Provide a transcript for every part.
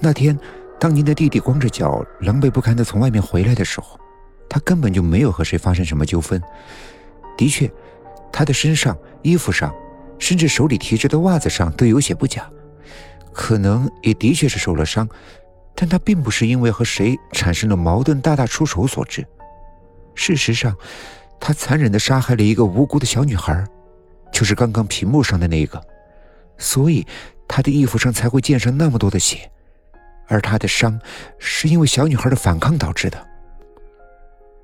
那天，当您的弟弟光着脚、狼狈不堪的从外面回来的时候，他根本就没有和谁发生什么纠纷。的确，他的身上、衣服上，甚至手里提着的袜子上都有血不假，可能也的确是受了伤，但他并不是因为和谁产生了矛盾大打出手所致。事实上，他残忍的杀害了一个无辜的小女孩，就是刚刚屏幕上的那个，所以他的衣服上才会溅上那么多的血，而他的伤是因为小女孩的反抗导致的。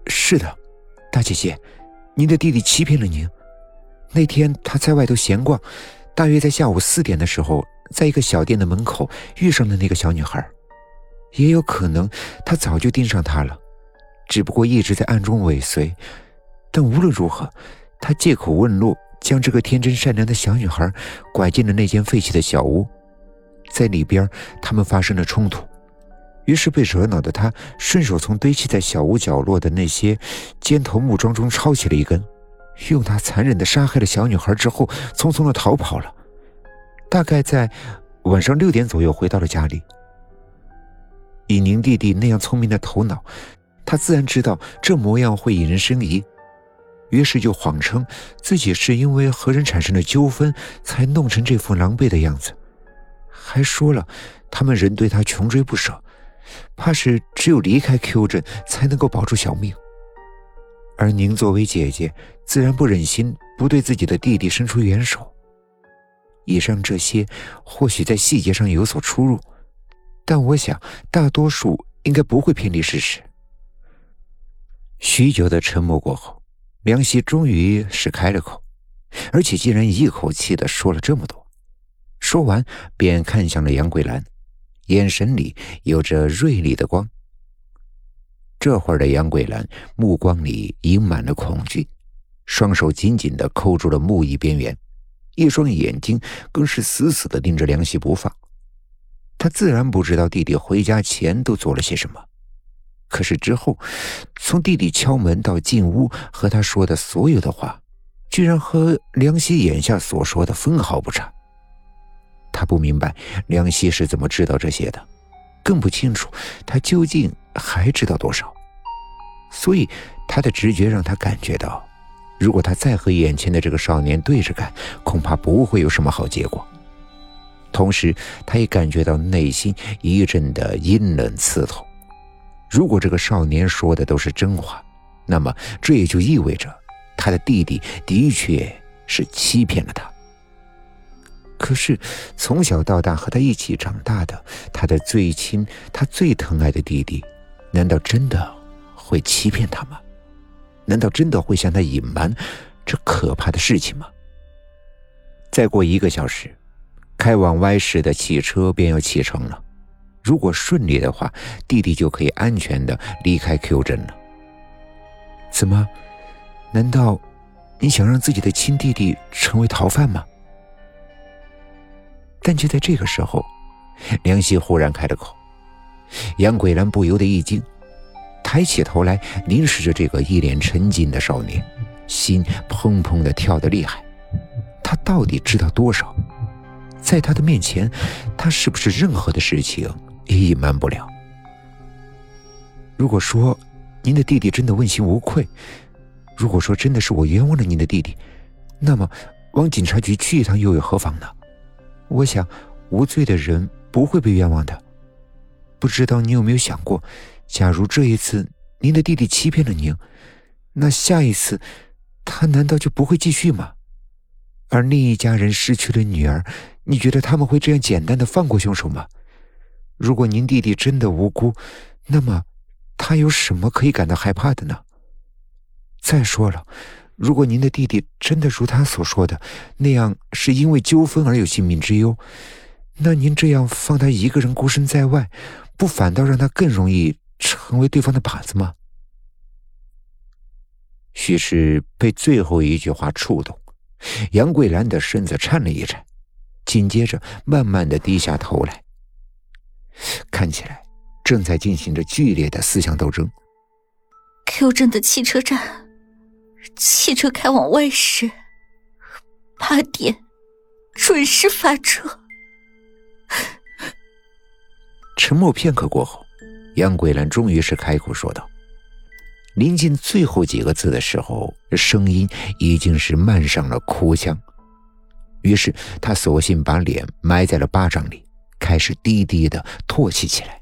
是的，大姐姐。您的弟弟欺骗了您。那天他在外头闲逛，大约在下午四点的时候，在一个小店的门口遇上了那个小女孩。也有可能他早就盯上她了，只不过一直在暗中尾随。但无论如何，他借口问路，将这个天真善良的小女孩拐进了那间废弃的小屋，在里边他们发生了冲突。于是被惹恼的他，顺手从堆砌在小屋角落的那些尖头木桩中抄起了一根，用它残忍地杀害了小女孩之后，匆匆地逃跑了。大概在晚上六点左右回到了家里。以宁弟弟那样聪明的头脑，他自然知道这模样会引人生疑，于是就谎称自己是因为和人产生了纠纷，才弄成这副狼狈的样子，还说了他们人对他穷追不舍。怕是只有离开 Q 镇才能够保住小命，而您作为姐姐，自然不忍心不对自己的弟弟伸出援手。以上这些或许在细节上有所出入，但我想大多数应该不会偏离事实。许久的沉默过后，梁希终于是开了口，而且竟然一口气的说了这么多。说完，便看向了杨桂兰。眼神里有着锐利的光。这会儿的杨桂兰目光里盈满了恐惧，双手紧紧的扣住了木椅边缘，一双眼睛更是死死的盯着梁希不放。他自然不知道弟弟回家前都做了些什么，可是之后，从弟弟敲门到进屋和他说的所有的话，居然和梁希眼下所说的分毫不差。他不明白梁希是怎么知道这些的，更不清楚他究竟还知道多少。所以他的直觉让他感觉到，如果他再和眼前的这个少年对着干，恐怕不会有什么好结果。同时，他也感觉到内心一阵的阴冷刺痛。如果这个少年说的都是真话，那么这也就意味着他的弟弟的确是欺骗了他。可是，从小到大和他一起长大的他的最亲、他最疼爱的弟弟，难道真的会欺骗他吗？难道真的会向他隐瞒这可怕的事情吗？再过一个小时，开往 Y 市的汽车便要启程了。如果顺利的话，弟弟就可以安全的离开 Q 镇了。怎么？难道你想让自己的亲弟弟成为逃犯吗？但就在这个时候，梁希忽然开了口，杨桂兰不由得一惊，抬起头来凝视着这个一脸沉静的少年，心砰砰的跳得厉害。他到底知道多少？在他的面前，他是不是任何的事情也隐瞒不了？如果说您的弟弟真的问心无愧，如果说真的是我冤枉了您的弟弟，那么往警察局去一趟又有何妨呢？我想，无罪的人不会被冤枉的。不知道你有没有想过，假如这一次您的弟弟欺骗了您，那下一次他难道就不会继续吗？而另一家人失去了女儿，你觉得他们会这样简单的放过凶手吗？如果您弟弟真的无辜，那么他有什么可以感到害怕的呢？再说了。如果您的弟弟真的如他所说的那样是因为纠纷而有性命之忧，那您这样放他一个人孤身在外，不反倒让他更容易成为对方的靶子吗？许是被最后一句话触动，杨桂兰的身子颤了一颤，紧接着慢慢的低下头来，看起来正在进行着剧烈的思想斗争。Q 镇的汽车站。汽车开往外市，八点准时发车。沉默片刻过后，杨桂兰终于是开口说道：“临近最后几个字的时候，声音已经是漫上了哭腔。于是他索性把脸埋在了巴掌里，开始低低的唾弃起来。”